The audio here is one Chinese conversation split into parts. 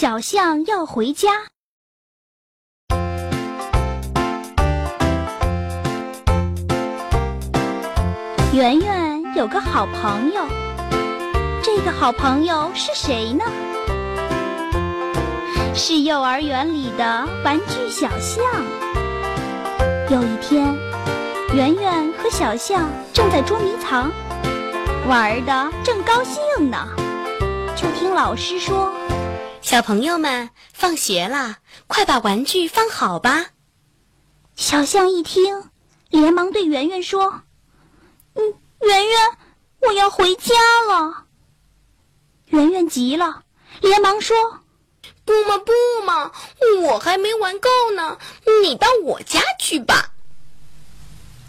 小象要回家。圆圆有个好朋友，这个好朋友是谁呢？是幼儿园里的玩具小象。有一天，圆圆和小象正在捉迷藏，玩的正高兴呢，就听老师说：“小朋友们，放学了，快把玩具放好吧。”小象一听，连忙对圆圆说。嗯，圆圆，我要回家了。圆圆急了，连忙说：“不嘛不嘛，我还没玩够呢，你到我家去吧。”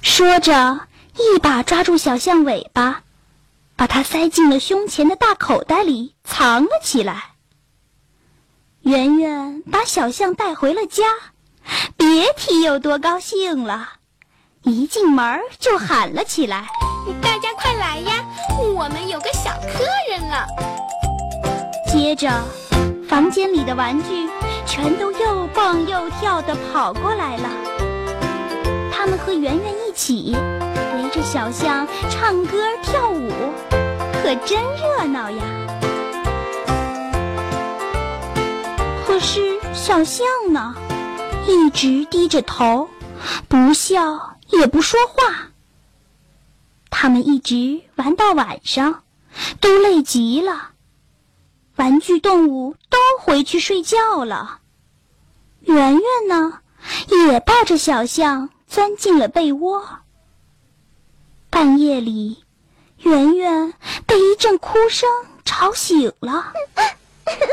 说着，一把抓住小象尾巴，把它塞进了胸前的大口袋里，藏了起来。圆圆把小象带回了家，别提有多高兴了。一进门就喊了起来：“大家快来呀，我们有个小客人了！”接着，房间里的玩具全都又蹦又跳的跑过来了。他们和圆圆一起围着小象唱歌跳舞，可真热闹呀！小象呢，一直低着头，不笑。也不说话。他们一直玩到晚上，都累极了。玩具动物都回去睡觉了。圆圆呢，也抱着小象钻进了被窝。半夜里，圆圆被一阵哭声吵醒了，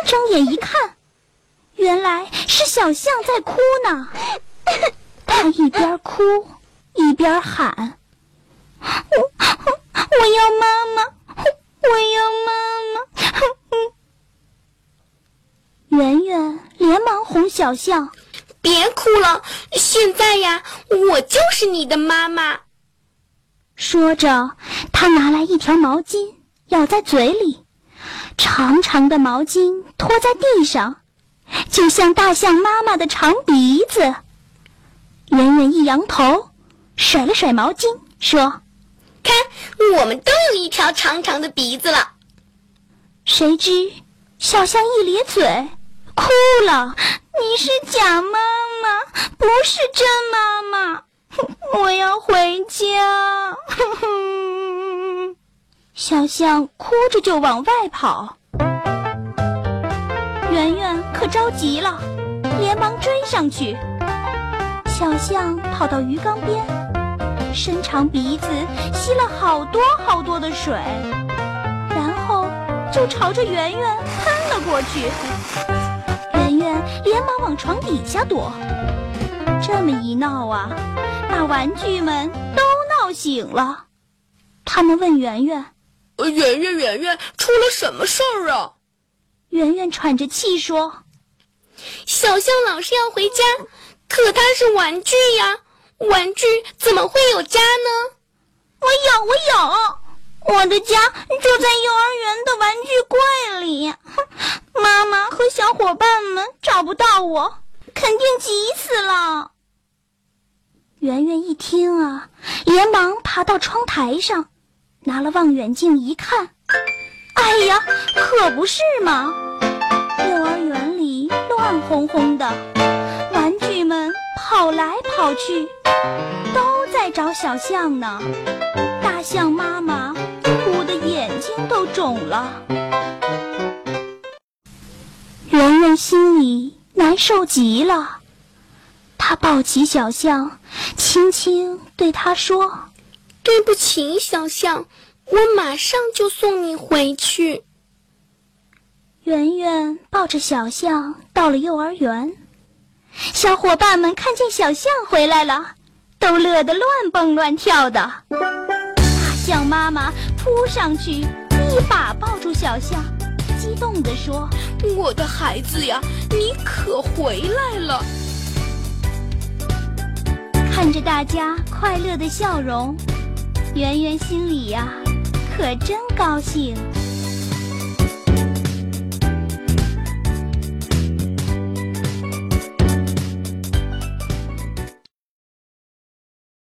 睁眼一看，原来是小象在哭呢。它一边哭。一边喊：“我我要妈妈，我要妈妈！”圆圆连忙哄小象：“别哭了，现在呀，我就是你的妈妈。”说着，他拿来一条毛巾，咬在嘴里，长长的毛巾拖在地上，就像大象妈妈的长鼻子。圆圆一扬头。甩了甩毛巾，说：“看，我们都有一条长长的鼻子了。”谁知小象一咧嘴，哭了：“你是假妈妈，不是真妈妈，我要回家。”小象哭着就往外跑，着急了，连忙追上去。小象跑到鱼缸边。伸长鼻子吸了好多好多的水，然后就朝着圆圆喷了过去。圆圆连忙往床底下躲。这么一闹啊，把玩具们都闹醒了。他们问圆圆：“圆圆，圆圆，出了什么事儿啊？”圆圆喘着气说：“小象老师要回家，可它是玩具呀。”玩具怎么会有家呢？我有，我有，我的家就在幼儿园的玩具柜里。妈妈和小伙伴们找不到我，肯定急死了。圆圆一听啊，连忙爬到窗台上，拿了望远镜一看，哎呀，可不是嘛！幼儿园里乱哄哄的，玩具们跑来跑去。都在找小象呢，大象妈妈哭的眼睛都肿了，圆圆心里难受极了。他抱起小象，轻轻对他说：“对不起，小象，我马上就送你回去。”圆圆抱着小象到了幼儿园，小伙伴们看见小象回来了。都乐得乱蹦乱跳的，大象妈妈扑上去，一把抱住小象，激动地说：“我的孩子呀，你可回来了！”看着大家快乐的笑容，圆圆心里呀，可真高兴。